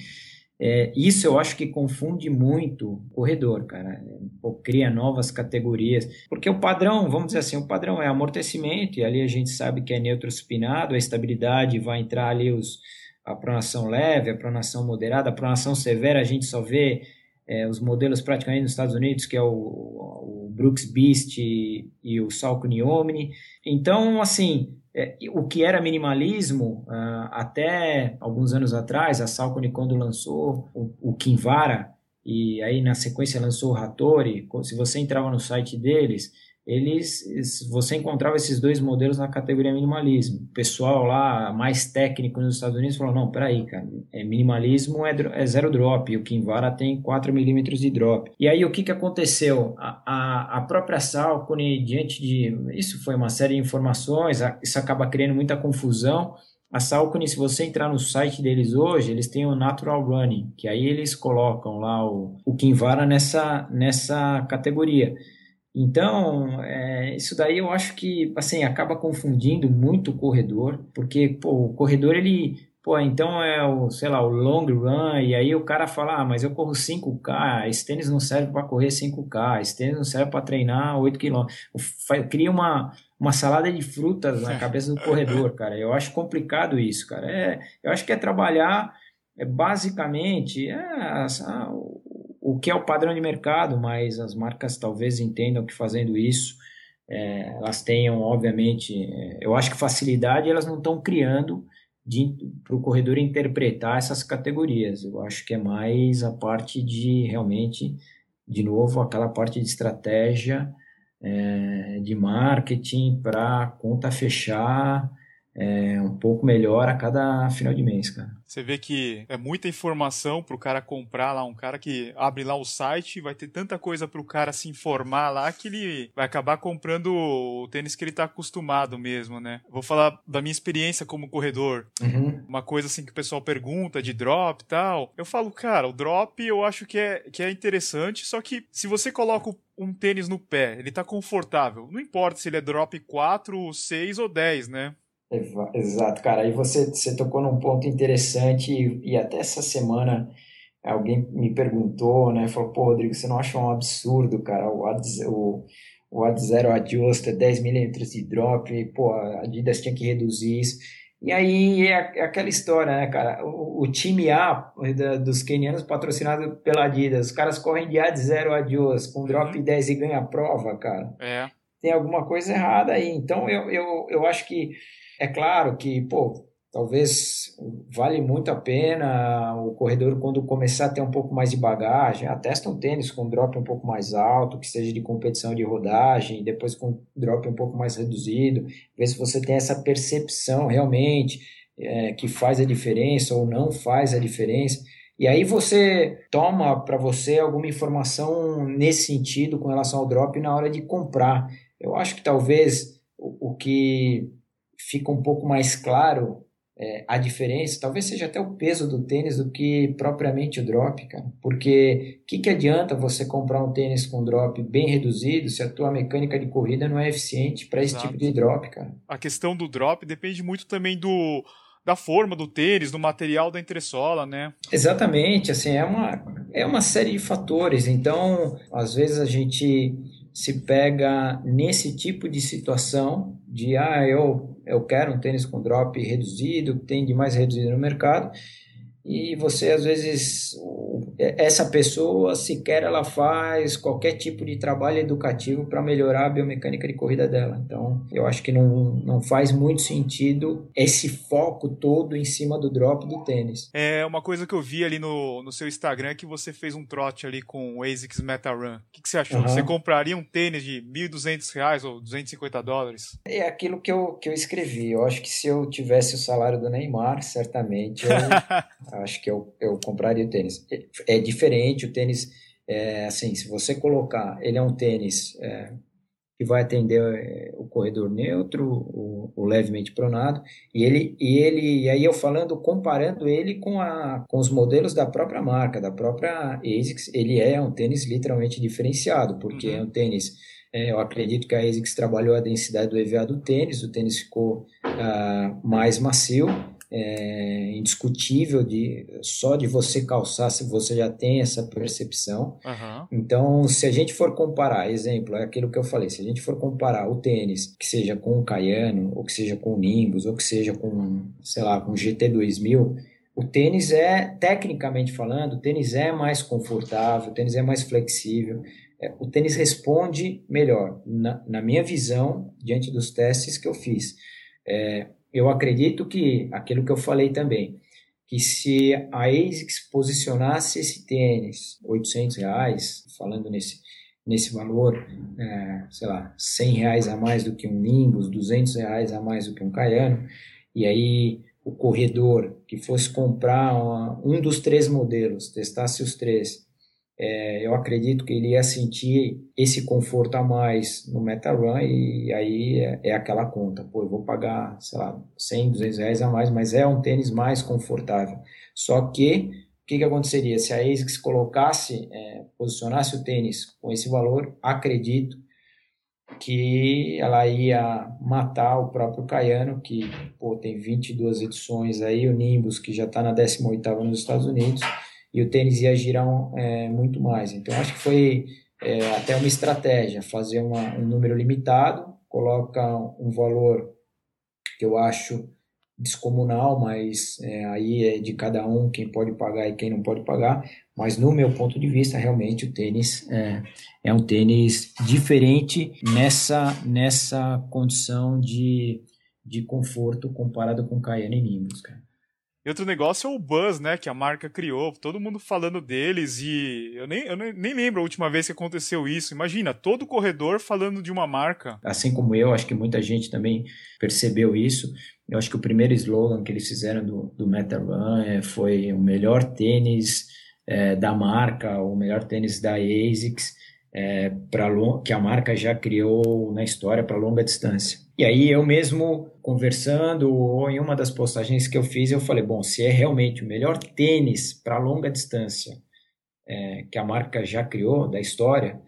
É, isso eu acho que confunde muito o corredor, cara. Pô, cria novas categorias. Porque o padrão, vamos dizer assim, o padrão é amortecimento, e ali a gente sabe que é neutro supinado, a estabilidade vai entrar ali os, a pronação leve, a pronação moderada, a pronação severa, a gente só vê é, os modelos praticamente nos Estados Unidos, que é o, o Brooks Beast e, e o Salcone Omni. Então, assim, é, o que era minimalismo, uh, até alguns anos atrás, a Salcone, quando lançou o, o Kinvara, e aí na sequência lançou o Hattori, se você entrava no site deles, eles, você encontrava esses dois modelos na categoria minimalismo. O pessoal lá, mais técnico nos Estados Unidos, falou, não, peraí, cara, é, minimalismo é, é zero drop, e o Kinvara tem 4 milímetros de drop. E aí, o que, que aconteceu? A, a, a própria Salcone, diante de... Isso foi uma série de informações, isso acaba criando muita confusão, a Salcone, se você entrar no site deles hoje, eles têm o Natural Running, que aí eles colocam lá o, o Kinvara nessa, nessa categoria. Então, é, isso daí eu acho que assim acaba confundindo muito o corredor, porque pô, o corredor ele pô, então é o, sei lá, o long run, e aí o cara fala, ah, mas eu corro 5K, esse tênis não serve para correr 5K, esse tênis não serve para treinar 8 km. Cria uma, uma salada de frutas na cabeça do corredor, cara. Eu acho complicado isso, cara. É, eu acho que é trabalhar é, basicamente é, a, o, que é o padrão de mercado, mas as marcas talvez entendam que fazendo isso é, elas tenham, obviamente, é, eu acho que facilidade elas não estão criando para o corredor interpretar essas categorias. Eu acho que é mais a parte de realmente, de novo, aquela parte de estratégia, é, de marketing para conta fechar é, um pouco melhor a cada final de mês, cara. Você vê que é muita informação para o cara comprar lá, um cara que abre lá o site, vai ter tanta coisa para o cara se informar lá que ele vai acabar comprando o tênis que ele está acostumado mesmo, né? Vou falar da minha experiência como corredor. Uhum. Uma coisa assim que o pessoal pergunta de drop e tal. Eu falo, cara, o drop eu acho que é, que é interessante, só que se você coloca um tênis no pé, ele tá confortável. Não importa se ele é drop 4, 6 ou 10, né? Exato, cara. Aí você, você tocou num ponto interessante e, e até essa semana alguém me perguntou, né? Falou, pô, Rodrigo, você não acha um absurdo, cara? O Ad, o, o Ad Zero Adjust, 10 milímetros de drop, pô, a Adidas tinha que reduzir isso. E aí é, é aquela história, né, cara? O, o time A da, dos kenianos patrocinado pela Adidas, os caras correm de Ad Zero Adjust com drop uhum. 10 e ganha a prova, cara. É. Tem alguma coisa errada aí. Então eu, eu, eu acho que é claro que, pô, talvez vale muito a pena o corredor, quando começar a ter um pouco mais de bagagem, atesta um tênis com drop um pouco mais alto, que seja de competição de rodagem, depois com drop um pouco mais reduzido, ver se você tem essa percepção realmente é, que faz a diferença ou não faz a diferença. E aí você toma para você alguma informação nesse sentido com relação ao drop na hora de comprar. Eu acho que talvez o, o que fica um pouco mais claro é, a diferença, talvez seja até o peso do tênis do que propriamente o drop, cara. Porque o que, que adianta você comprar um tênis com drop bem reduzido se a tua mecânica de corrida não é eficiente para esse tipo de drop, cara? A questão do drop depende muito também do da forma do tênis, do material da entressola, né? Exatamente, assim, é uma, é uma série de fatores. Então, às vezes a gente se pega nesse tipo de situação de ah, eu, eu quero um tênis com drop reduzido, tem de mais reduzido no mercado, e você às vezes essa pessoa sequer ela faz qualquer tipo de trabalho educativo para melhorar a biomecânica de corrida dela. Então, eu acho que não, não faz muito sentido esse foco todo em cima do drop do tênis. É uma coisa que eu vi ali no, no seu Instagram que você fez um trote ali com o ASICS Meta Run. O que, que você achou? Uhum. Você compraria um tênis de R$ 1.200 ou 250 dólares? É aquilo que eu, que eu escrevi. Eu acho que se eu tivesse o salário do Neymar, certamente eu acho que eu, eu compraria o tênis é diferente, o tênis, é, assim, se você colocar, ele é um tênis é, que vai atender é, o corredor neutro, o, o, levemente pronado, e ele, e ele, e aí eu falando, comparando ele com, a, com os modelos da própria marca, da própria ASICS, ele é um tênis literalmente diferenciado, porque uhum. é um tênis é, eu acredito que a ASICS trabalhou a densidade do EVA do tênis, o tênis ficou uh, mais macio, é, indiscutível de só de você calçar se você já tem essa percepção. Uhum. Então, se a gente for comparar, exemplo, é aquilo que eu falei, se a gente for comparar o tênis, que seja com o Cayano, ou que seja com o Nimbus, ou que seja com, sei lá, com o GT2000, o tênis é, tecnicamente falando, o tênis é mais confortável, o tênis é mais flexível, é, o tênis responde melhor, na, na, minha visão, diante dos testes que eu fiz. É, eu acredito que, aquilo que eu falei também, que se a ASICS posicionasse esse tênis 800 reais, falando nesse, nesse valor, é, sei lá, 100 reais a mais do que um Nimbus, 200 reais a mais do que um Cayano, e aí o corredor que fosse comprar uma, um dos três modelos, testasse os três, é, eu acredito que ele ia sentir esse conforto a mais no MetaRun e aí é, é, aquela conta, pô, eu vou pagar, sei lá, 100, 200 reais a mais, mas é um tênis mais confortável. Só que, o que, que aconteceria? Se a ASICS colocasse, é, posicionasse o tênis com esse valor, acredito que ela ia matar o próprio Caiano, que pô, tem 22 edições aí, o Nimbus, que já está na 18ª nos Estados Unidos, e o tênis ia girar é, muito mais. Então, acho que foi é, até uma estratégia, fazer uma, um número limitado, coloca um valor que eu acho descomunal, mas é, aí é de cada um quem pode pagar e quem não pode pagar. Mas no meu ponto de vista, realmente o tênis é, é um tênis diferente nessa, nessa condição de, de conforto comparado com Cayenne e Nimbus, cara. Outro negócio é o buzz, né, que a marca criou, todo mundo falando deles e eu nem, eu nem lembro a última vez que aconteceu isso. Imagina, todo corredor falando de uma marca. Assim como eu, acho que muita gente também percebeu isso. Eu acho que o primeiro slogan que eles fizeram do, do Meta Run é, foi o melhor tênis é, da marca, o melhor tênis da ASICS, é, pra, que a marca já criou na história para longa distância. E aí eu mesmo conversando ou em uma das postagens que eu fiz, eu falei, bom, se é realmente o melhor tênis para longa distância é, que a marca já criou da história,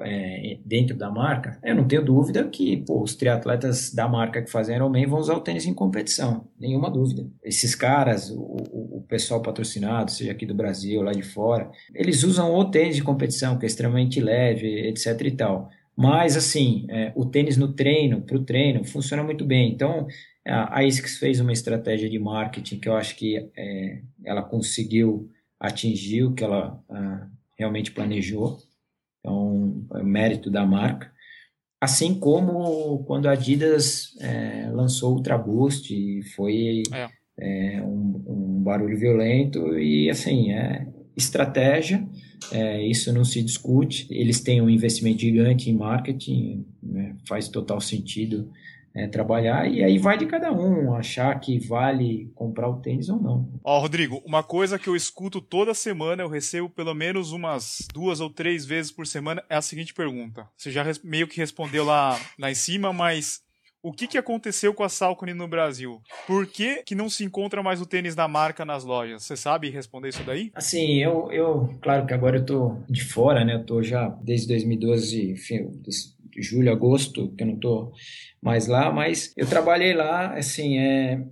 é, dentro da marca, eu não tenho dúvida que pô, os triatletas da marca que fazem Ironman vão usar o tênis em competição, nenhuma dúvida. Esses caras, o, o, pessoal patrocinado, seja aqui do Brasil, lá de fora, eles usam o tênis de competição, que é extremamente leve, etc e tal. Mas, assim, é, o tênis no treino, para o treino, funciona muito bem. Então, a ASICS fez uma estratégia de marketing que eu acho que é, ela conseguiu atingir o que ela ah, realmente planejou. Então, é mérito da marca. Assim como quando a Adidas é, lançou o Ultra Boost, foi é. É, um, um, barulho violento e, assim, é estratégia é, isso não se discute. Eles têm um investimento gigante em marketing, né, faz total sentido é, trabalhar, e aí vai de cada um achar que vale comprar o tênis ou não. Ó, Rodrigo, uma coisa que eu escuto toda semana, eu recebo pelo menos umas duas ou três vezes por semana, é a seguinte pergunta. Você já meio que respondeu lá, lá em cima, mas o que, que aconteceu com a Salcone no Brasil? Por que, que não se encontra mais o tênis da marca nas lojas? Você sabe responder isso daí? Assim, eu, eu claro que agora eu tô de fora, né? Eu tô já desde 2012, enfim, julho, agosto, que eu não tô mais lá, mas eu trabalhei lá, assim, é,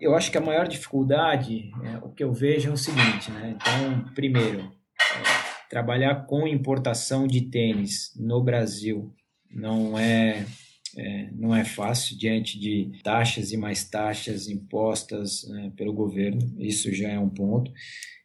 eu acho que a maior dificuldade, é, o que eu vejo é o seguinte, né? Então, primeiro, é, trabalhar com importação de tênis no Brasil não é é, não é fácil diante de taxas e mais taxas impostas né, pelo governo, isso já é um ponto.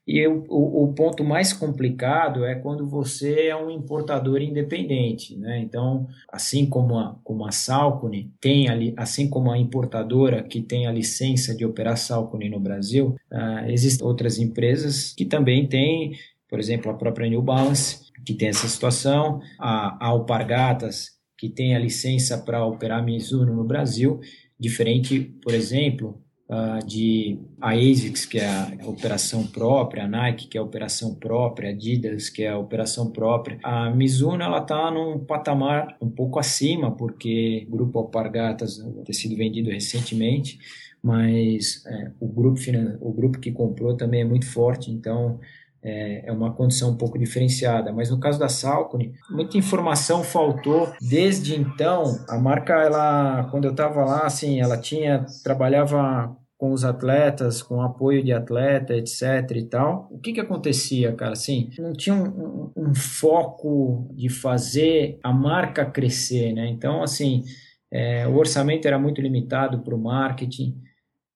E o, o, ponto mais complicado é quando você é um importador independente, né? Então, assim como a, como a Salcone tem ali, assim como a importadora que tem a licença de operar Salcone no Brasil, uh, existem outras empresas que também têm, por exemplo, a própria New Balance, que tem essa situação, a, a Alpargatas, que tem a licença para operar Mizuno no Brasil, diferente, por exemplo, uh, de a ASICS, que é a operação própria, a Nike, que é a operação própria, a Adidas, que é a operação própria. A Mizuno ela está num patamar um pouco acima, porque o grupo Alpargatas ter sido vendido recentemente, mas é, o, grupo, o grupo que comprou também é muito forte, então é, é uma condição um pouco diferenciada. Mas no caso da Salcone, muita informação faltou. Desde então, a marca, ela, quando eu estava lá, assim, ela tinha trabalhava com os atletas, com apoio de atleta, etc e tal. O que que acontecia, cara? Assim, não tinha um, um, um foco de fazer a marca crescer, né? Então, assim, é, o orçamento era muito limitado para o marketing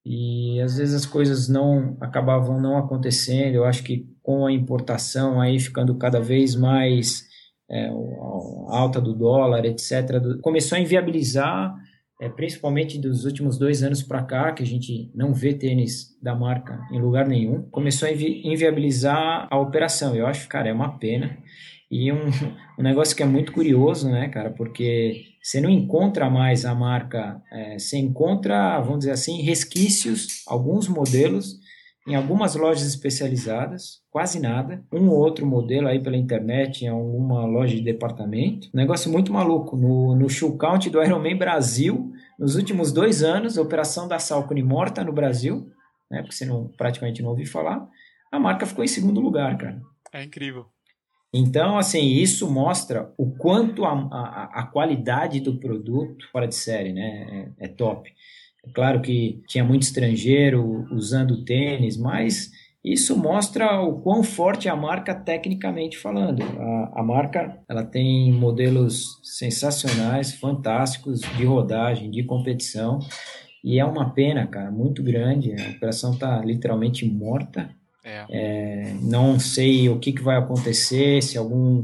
e às vezes as coisas não acabavam não acontecendo. Eu acho que com a importação aí ficando cada vez mais é, alta do dólar, etc., começou a inviabilizar, é, principalmente dos últimos dois anos para cá, que a gente não vê tênis da marca em lugar nenhum, começou a invi inviabilizar a operação. Eu acho, cara, é uma pena. E um, um negócio que é muito curioso, né, cara, porque você não encontra mais a marca, é, você encontra, vamos dizer assim, resquícios, alguns modelos, em algumas lojas especializadas, quase nada. Um ou outro modelo aí pela internet em alguma loja de departamento. Um negócio muito maluco. No, no shoe count do Ironman Brasil, nos últimos dois anos, a operação da Salcone morta no Brasil, né, porque você não, praticamente não ouviu falar, a marca ficou em segundo lugar, cara. É incrível. Então, assim, isso mostra o quanto a, a, a qualidade do produto fora de série, né? É, é top. É claro que tinha muito estrangeiro usando tênis, mas isso mostra o quão forte é a marca tecnicamente falando. A, a, marca ela tem modelos sensacionais, fantásticos de rodagem, de competição. E é uma pena, cara, muito grande. A operação está literalmente morta. É. É, não sei o que, que vai acontecer, se algum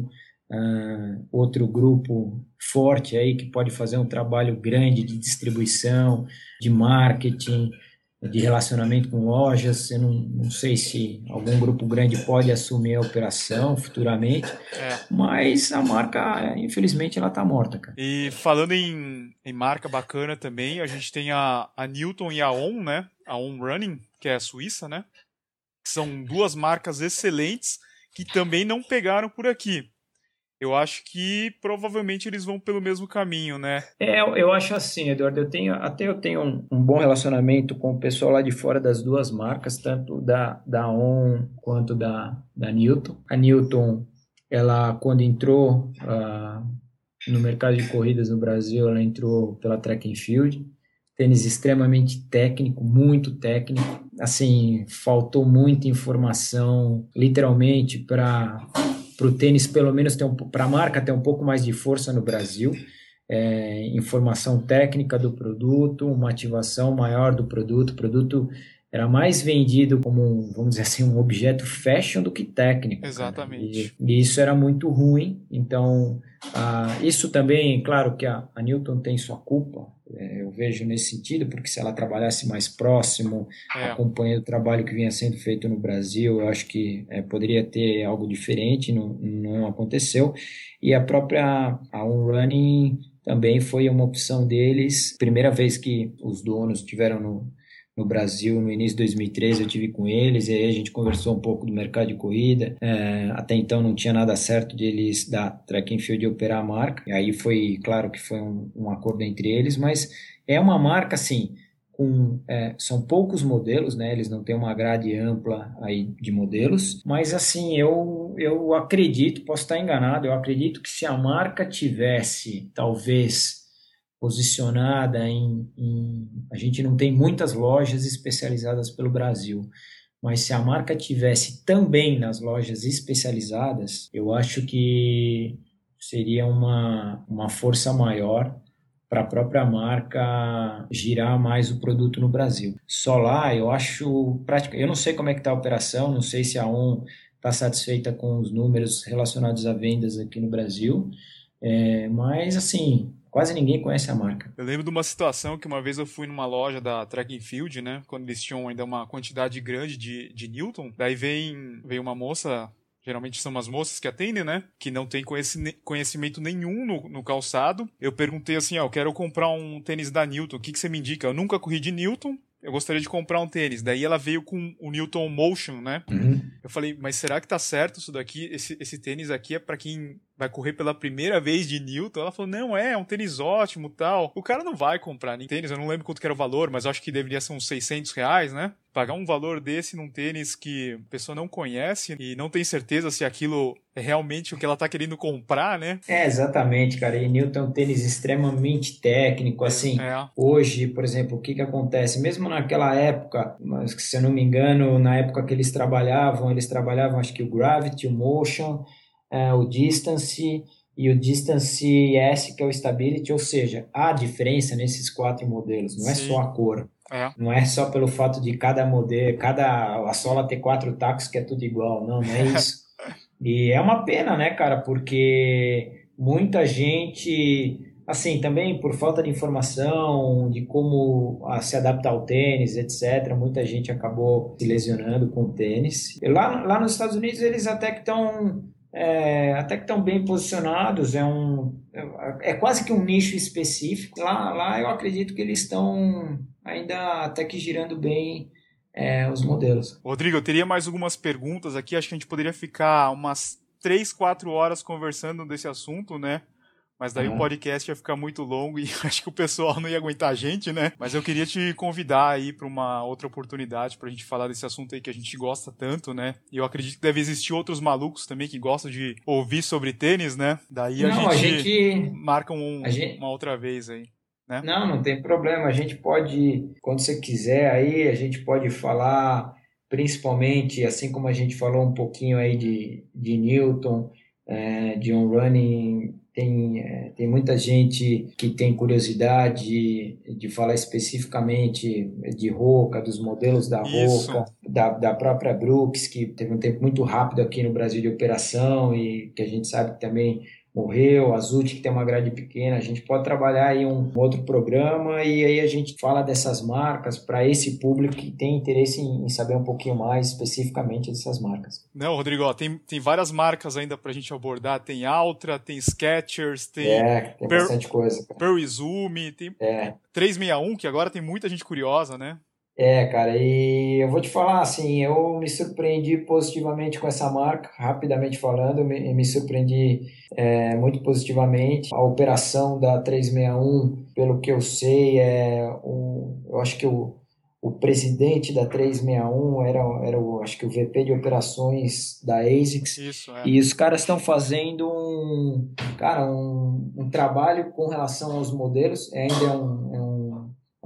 uh, outro grupo forte aí que pode fazer um trabalho grande de distribuição, de marketing, de relacionamento com lojas. Eu não, não sei se algum grupo grande pode assumir a operação futuramente, é. mas a marca, infelizmente, ela está morta. Cara. E falando em, em marca bacana também, a gente tem a, a Newton e a On, né? A On Running, que é a Suíça, né? São duas marcas excelentes que também não pegaram por aqui. Eu acho que provavelmente eles vão pelo mesmo caminho, né? É, eu acho assim, Eduardo. Eu tenho, até eu tenho um, um, bom relacionamento com o pessoal lá de fora das duas marcas, tanto da, da ON quanto da, da Newton. A Newton, ela quando entrou uh, no mercado de corridas no Brasil, ela entrou pela Track and Field tênis extremamente técnico, muito técnico. Assim, faltou muita informação, literalmente, para o tênis, pelo menos, um, para a marca ter um pouco mais de força no Brasil. É, informação técnica do produto, uma ativação maior do produto. Produto era mais vendido como, vamos dizer assim, um objeto fashion do que técnico. Exatamente. E, e, isso era muito ruim. Então, ah, isso também, claro que a, a Newton tem sua culpa, é, eu vejo nesse sentido, porque se ela trabalhasse mais próximo, é. acompanhando o trabalho que vinha sendo feito no Brasil, eu acho que é, poderia ter algo diferente, não, não aconteceu. E a própria a On Running também foi uma opção deles. Primeira vez que os donos tiveram no, no Brasil no início de 2013 eu tive com eles e aí a gente conversou um pouco do mercado de corrida é, até então não tinha nada certo de eles da track and field operar a marca e aí foi claro que foi um, um acordo entre eles mas é uma marca assim com, é, são poucos modelos, né? Eles não têm uma grade ampla aí de modelos, mas assim eu eu acredito, posso estar enganado, eu acredito que se a marca tivesse talvez posicionada em, em, A gente não tem muitas lojas especializadas pelo Brasil, mas se a marca tivesse também nas lojas especializadas, eu acho que seria uma, uma força maior para a própria marca girar mais o produto no Brasil. Só lá eu acho prático. Eu não sei como é que está a operação, não sei se a ON está satisfeita com os números relacionados a vendas aqui no Brasil, é, mas assim Quase ninguém conhece a marca. Eu lembro de uma situação que uma vez eu fui numa loja da Track and Field, né? Quando eles tinham ainda uma quantidade grande de, de Newton. Daí vem, vem uma moça geralmente são as moças que atendem, né? Que não tem conhecimento nenhum no, no calçado. Eu perguntei assim, ó, eu quero comprar um tênis da Newton, o que, que você me indica? Eu nunca corri de Newton, eu gostaria de comprar um tênis. Daí ela veio com o Newton Motion, né? Uhum. Eu falei, mas será que tá certo isso daqui? Esse, esse tênis aqui é para quem vai correr pela primeira vez de Newton. Ela falou, não, é, é um tênis ótimo tal. O cara não vai comprar nem tênis, eu não lembro quanto que era o valor, mas acho que deveria ser uns 600 reais, né? Pagar um valor desse num tênis que a pessoa não conhece e não tem certeza se aquilo é realmente o que ela tá querendo comprar, né? É, exatamente, cara. E Newton é um tênis extremamente técnico, assim. É. Hoje, por exemplo, o que que acontece? Mesmo naquela época, mas se eu não me engano, na época que eles trabalhavam, eles trabalhavam acho que o Gravity, o Motion, uh, o distance e o distance S, que é o stability, ou seja, há diferença nesses quatro modelos, não é Sim. só a cor. É. Não é só pelo fato de cada modelo, cada a sola ter quatro tacos que é tudo igual, não, não é isso. e é uma pena, né, cara, porque muita gente, assim, também por falta de informação, de como a, se adaptar ao tênis, etc., muita gente acabou se lesionando com o tênis. Lá, lá nos Estados Unidos eles até que estão é, até que estão bem posicionados, é, um, é, é, quase que um nicho específico. Lá, lá eu acredito que eles estão ainda até que girando bem é, os modelos. Rodrigo, eu teria mais algumas perguntas aqui, acho que a gente poderia ficar umas 3, 4 horas conversando desse assunto, né? Mas daí uhum. o podcast ia ficar muito longo e acho que o pessoal não ia aguentar a gente, né? Mas eu queria te convidar aí para uma outra oportunidade para a gente falar desse assunto aí que a gente gosta tanto, né? E eu acredito que deve existir outros malucos também que gostam de ouvir sobre tênis, né? Daí não, a, gente a gente marca um, gente... uma outra vez aí. Né? Não, não tem problema. A gente pode, quando você quiser aí, a gente pode falar principalmente, assim como a gente falou um pouquinho aí de, de Newton, é, de on running tem, é, tem muita gente que tem curiosidade de, de falar especificamente de Roca, dos modelos da Roca, da, da própria Brooks, que teve um tempo muito rápido aqui no Brasil de operação e que a gente sabe que também morreu, a Zut que tem uma grade pequena, a gente pode trabalhar aí um outro programa e aí a gente fala dessas marcas para esse público que tem interesse em, saber um pouquinho mais especificamente dessas marcas. Não, Rodrigo, ó, tem, tem várias marcas ainda para a gente abordar, tem Altra, tem Skechers, tem... É, tem per, bastante coisa. Pearl Izumi, tem é. 361, que agora tem muita gente curiosa, né? É, cara, e eu vou te falar assim, eu me surpreendi positivamente com essa marca, rapidamente falando, me, me surpreendi é, muito positivamente. A operação da 361, pelo que eu sei, é um, eu acho que o, o presidente da 361 era, era o, acho que o VP de operações da ASICS. Isso, é. E os caras estão fazendo um, cara, um, um trabalho com relação aos modelos, ainda é um, é um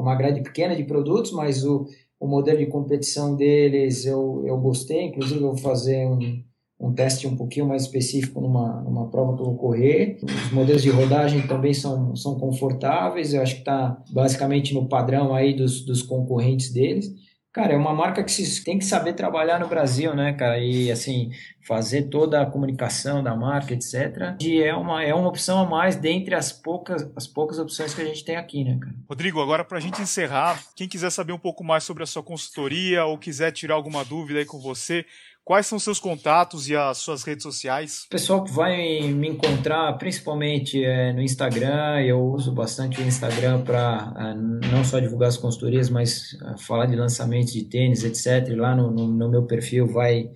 uma grade pequena de produtos, mas o, o modelo de competição deles eu, eu gostei, inclusive eu vou fazer um, um teste um pouquinho mais específico numa, numa prova que eu vou correr. Os modelos de rodagem também são, são confortáveis, eu acho que está basicamente no padrão aí dos, dos concorrentes deles. Cara, é uma marca que se, tem que saber trabalhar no Brasil, né, cara? E, assim, fazer toda a comunicação da marca, etc. E é uma, é uma opção a mais dentre as poucas, as poucas opções que a gente tem aqui, né, cara? Rodrigo, agora para a gente encerrar, quem quiser saber um pouco mais sobre a sua consultoria ou quiser tirar alguma dúvida aí com você, Quais são seus contatos e as suas redes sociais? O pessoal que vai me encontrar principalmente é, no Instagram, eu uso bastante o Instagram para é, não só divulgar as consultorias, mas é, falar de lançamentos de tênis, etc. Lá no, no, no meu perfil vai,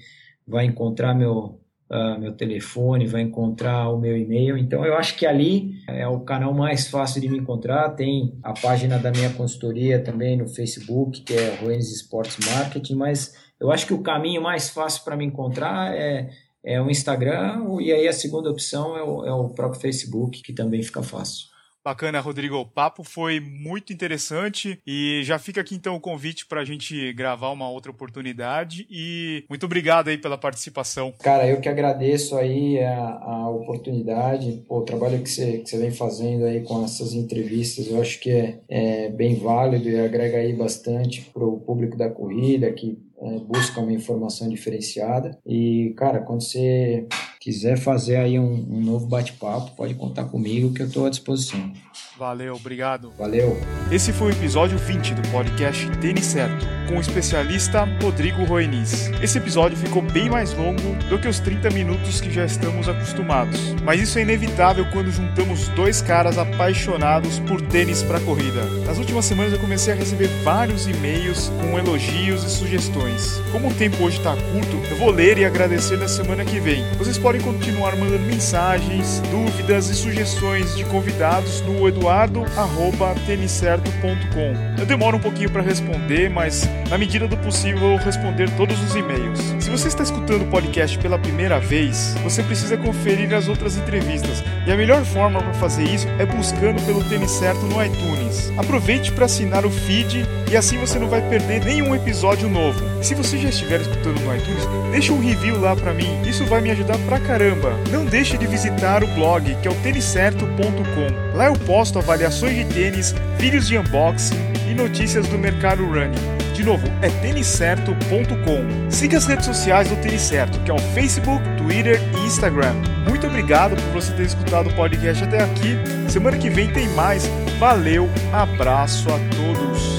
vai encontrar meu, uh, meu telefone, vai encontrar o meu e-mail. Então eu acho que ali é o canal mais fácil de me encontrar. Tem a página da minha consultoria também no Facebook, que é Ruenes Sports Marketing, mas eu acho que o caminho mais fácil para me encontrar é, é o Instagram, e aí a segunda opção é o, é o próprio Facebook, que também fica fácil. Bacana, Rodrigo. O papo foi muito interessante e já fica aqui então o convite para a gente gravar uma outra oportunidade e muito obrigado aí pela participação. Cara, eu que agradeço aí a, a oportunidade, o trabalho que você, que você vem fazendo aí com essas entrevistas, eu acho que é, é bem válido e agrega aí bastante para o público da corrida que é, busca uma informação diferenciada. E, cara, quando você quiser fazer aí um, um novo bate-papo, pode contar comigo que eu estou à disposição. Valeu, obrigado. Valeu. Esse foi o episódio 20 do podcast Tênis Certo, com o especialista Rodrigo Roenis. Esse episódio ficou bem mais longo do que os 30 minutos que já estamos acostumados, mas isso é inevitável quando juntamos dois caras apaixonados por tênis para corrida. Nas últimas semanas eu comecei a receber vários e-mails com elogios e sugestões. Como o tempo hoje está curto, eu vou ler e agradecer na semana que vem. Vocês podem continuar mandando mensagens, dúvidas e sugestões de convidados no Eduardo eduardo@tenicerto.com. Eu demoro um pouquinho para responder, mas na medida do possível eu vou responder todos os e-mails. Se você está escutando o podcast pela primeira vez, você precisa conferir as outras entrevistas. E a melhor forma para fazer isso é buscando pelo Tênis Certo no iTunes. Aproveite para assinar o feed e assim você não vai perder nenhum episódio novo. E se você já estiver escutando no iTunes, deixa um review lá para mim. Isso vai me ajudar pra caramba. Não deixe de visitar o blog, que é o tenicerto.com. Lá eu posto avaliações de tênis, vídeos de unboxing e notícias do mercado running. De novo, é têniscerto.com. Siga as redes sociais do Tênis Certo, que é o Facebook, Twitter e Instagram. Muito obrigado por você ter escutado o podcast até aqui. Semana que vem tem mais. Valeu, abraço a todos.